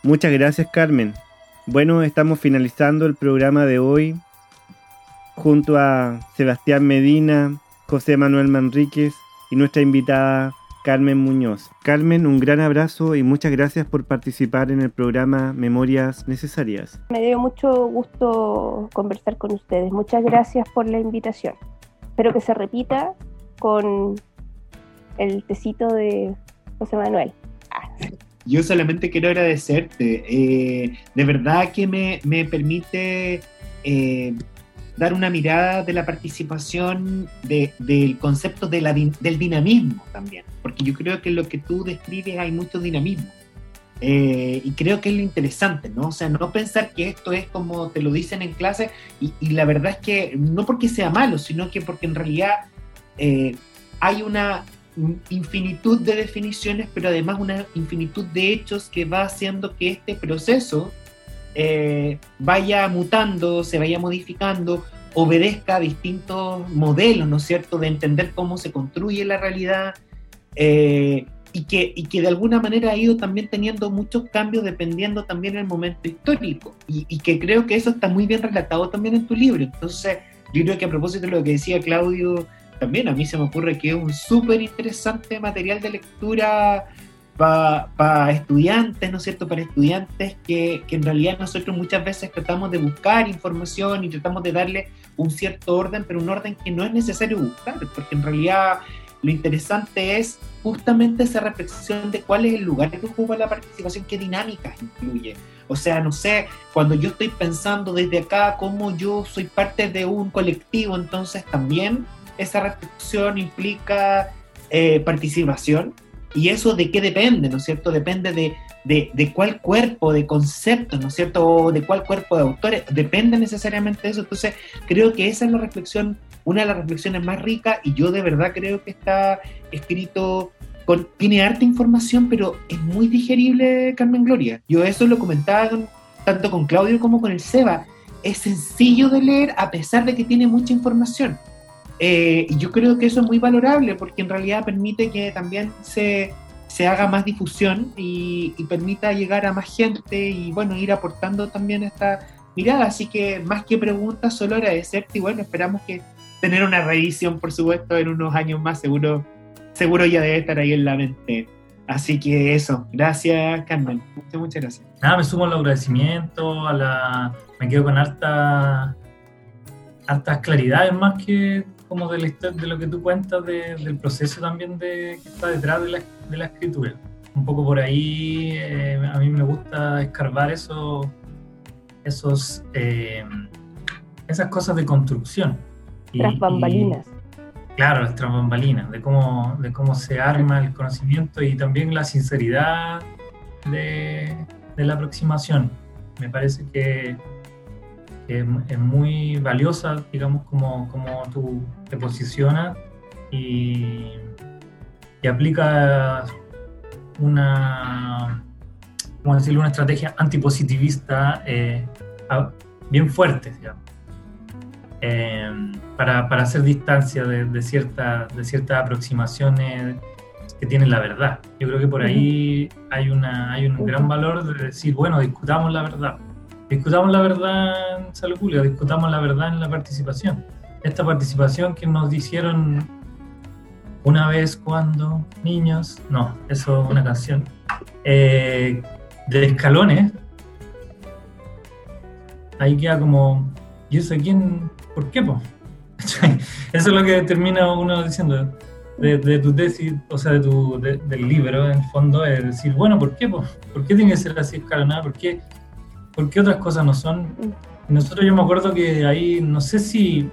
Muchas gracias Carmen. Bueno, estamos finalizando el programa de hoy junto a Sebastián Medina, José Manuel Manríquez y nuestra invitada Carmen Muñoz. Carmen, un gran abrazo y muchas gracias por participar en el programa Memorias Necesarias. Me dio mucho gusto conversar con ustedes. Muchas gracias por la invitación. Espero que se repita con el tecito de José Manuel. Ah. Yo solamente quiero agradecerte. Eh, de verdad que me, permite eh, dar una mirada de la participación del concepto de la, del dinamismo también, yo creo que lo que tú describes hay mucho dinamismo. Eh, y creo que es lo interesante, ¿no? O sea, no pensar que esto es como te lo dicen en clase y, la verdad es que no porque sea malo, sino que porque en realidad eh, hay una infinitud de definiciones, pero además una infinitud de hechos que va haciendo que este proceso eh, vaya mutando, se vaya modificando, obedezca a distintos modelos, ¿no es cierto?, de entender cómo se construye la realidad eh, y, que, y que de alguna manera ha ido también teniendo muchos cambios dependiendo también del momento histórico y, y, que creo que eso está muy bien relatado también en tu libro. Entonces, yo creo que a propósito de lo que decía Claudio, también a mí se me ocurre que es un súper interesante material de lectura para estudiantes, ¿no es cierto? Para estudiantes que, que, en realidad nosotros muchas veces tratamos de buscar información y tratamos de darle un cierto orden, pero un orden que no es necesario buscar, porque en realidad lo interesante es justamente esa reflexión de cuál es el lugar que ocupa la participación, qué dinámicas incluye. O sea, no sé, cuando yo estoy pensando desde acá cómo yo soy parte de un colectivo, entonces también esa reflexión implica eh, participación ¿Y eso de qué depende, no es cierto? Depende de, de, cuál cuerpo de conceptos, ¿no es cierto? O de cuál cuerpo de autores. Depende necesariamente de eso. Entonces, creo que esa es la reflexión, una de las reflexiones más ricas y yo de verdad creo que está escrito con, tiene harta información, pero es muy digerible, Carmen Gloria. Yo eso lo comentaba tanto con Claudio como con el Seba. Es sencillo de leer a pesar de que tiene mucha información. Eh, y yo creo que eso es muy valorable porque en realidad permite que también se, se haga más difusión y, permita llegar a más gente y bueno, ir aportando también esta mirada. Así que más que preguntas, solo agradecerte y bueno, esperamos que tener una revisión, por supuesto, en unos años más, seguro, seguro ya debe estar ahí en la mente. Así que eso, gracias Carmen, muchas, gracias. Nada, me sumo al agradecimiento, a la, me quedo con harta, hartas claridades más que como de, de lo que tú cuentas del proceso también de, que está detrás de la, de la escritura. Un poco por ahí eh, a mí me gusta escarbar eso, esos, eh, esas cosas de construcción. Las bambalinas. claro, las bambalinas, de cómo, de cómo se arma el conocimiento y también la sinceridad de, la aproximación. Me parece que, es muy valiosa, digamos, como, como tú te posicionas y, y aplicas una, ¿cómo decirlo? una estrategia antipositivista eh, bien fuerte, digamos. Em, para, para, hacer distancia de, de, cierta, de ciertas aproximaciones que tienen la verdad. Yo creo que por ahí hay, una, hay un gran valor de decir, bueno, discutamos la verdad. Discutamos la verdad en salud pública, discutamos la verdad en la participación. Esta participación que nos hicieron una vez cuando niños, no, eso es una canción, eh, de escalones, ahí queda como, ¿y eso quién? ¿Por qué? Eso es lo que termina uno diciendo de, tu tesis, o sea, de tu, del libro, en el fondo, es decir, bueno, ¿por qué? ¿Por qué tiene que ser así escalonada? ¿Por qué, ¿Por qué otras cosas no son? Nosotros yo me acuerdo que ahí, no sé si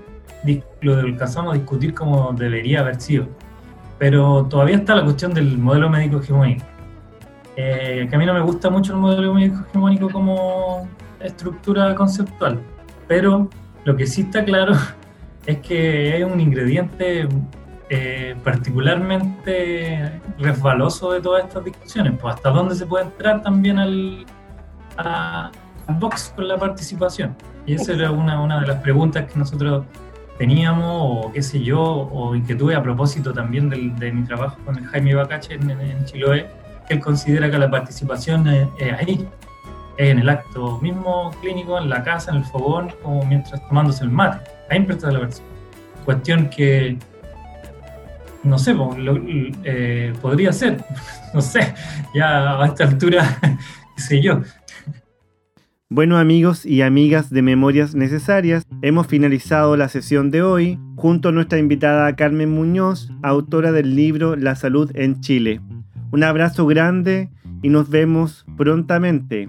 lo alcanzamos a discutir como debería haber sido, pero todavía está la cuestión del modelo médico hegemónico. Eh, que a mí no me gusta mucho el modelo médico hegemónico como estructura conceptual, pero lo que sí está claro es que hay un ingrediente eh, particularmente resbaloso de todas estas discusiones, pues hasta dónde se puede entrar también al, box con la participación. Y esa era una, de las preguntas que nosotros teníamos, o qué sé yo, o inquietudes a propósito también de mi trabajo con el Jaime Bacache en, en Chiloé, que él considera que la participación es, ahí, en el acto mismo clínico, en la casa, en el fogón, como mientras tomándose el mate. Ahí empieza la participación. Cuestión que, no sé, eh, podría ser, no sé, ya a esta altura, qué sé yo. Bueno amigos y amigas de Memorias Necesarias, hemos finalizado la sesión de hoy junto a nuestra invitada Carmen Muñoz, autora del libro La Salud en Chile. Un abrazo grande y nos vemos prontamente.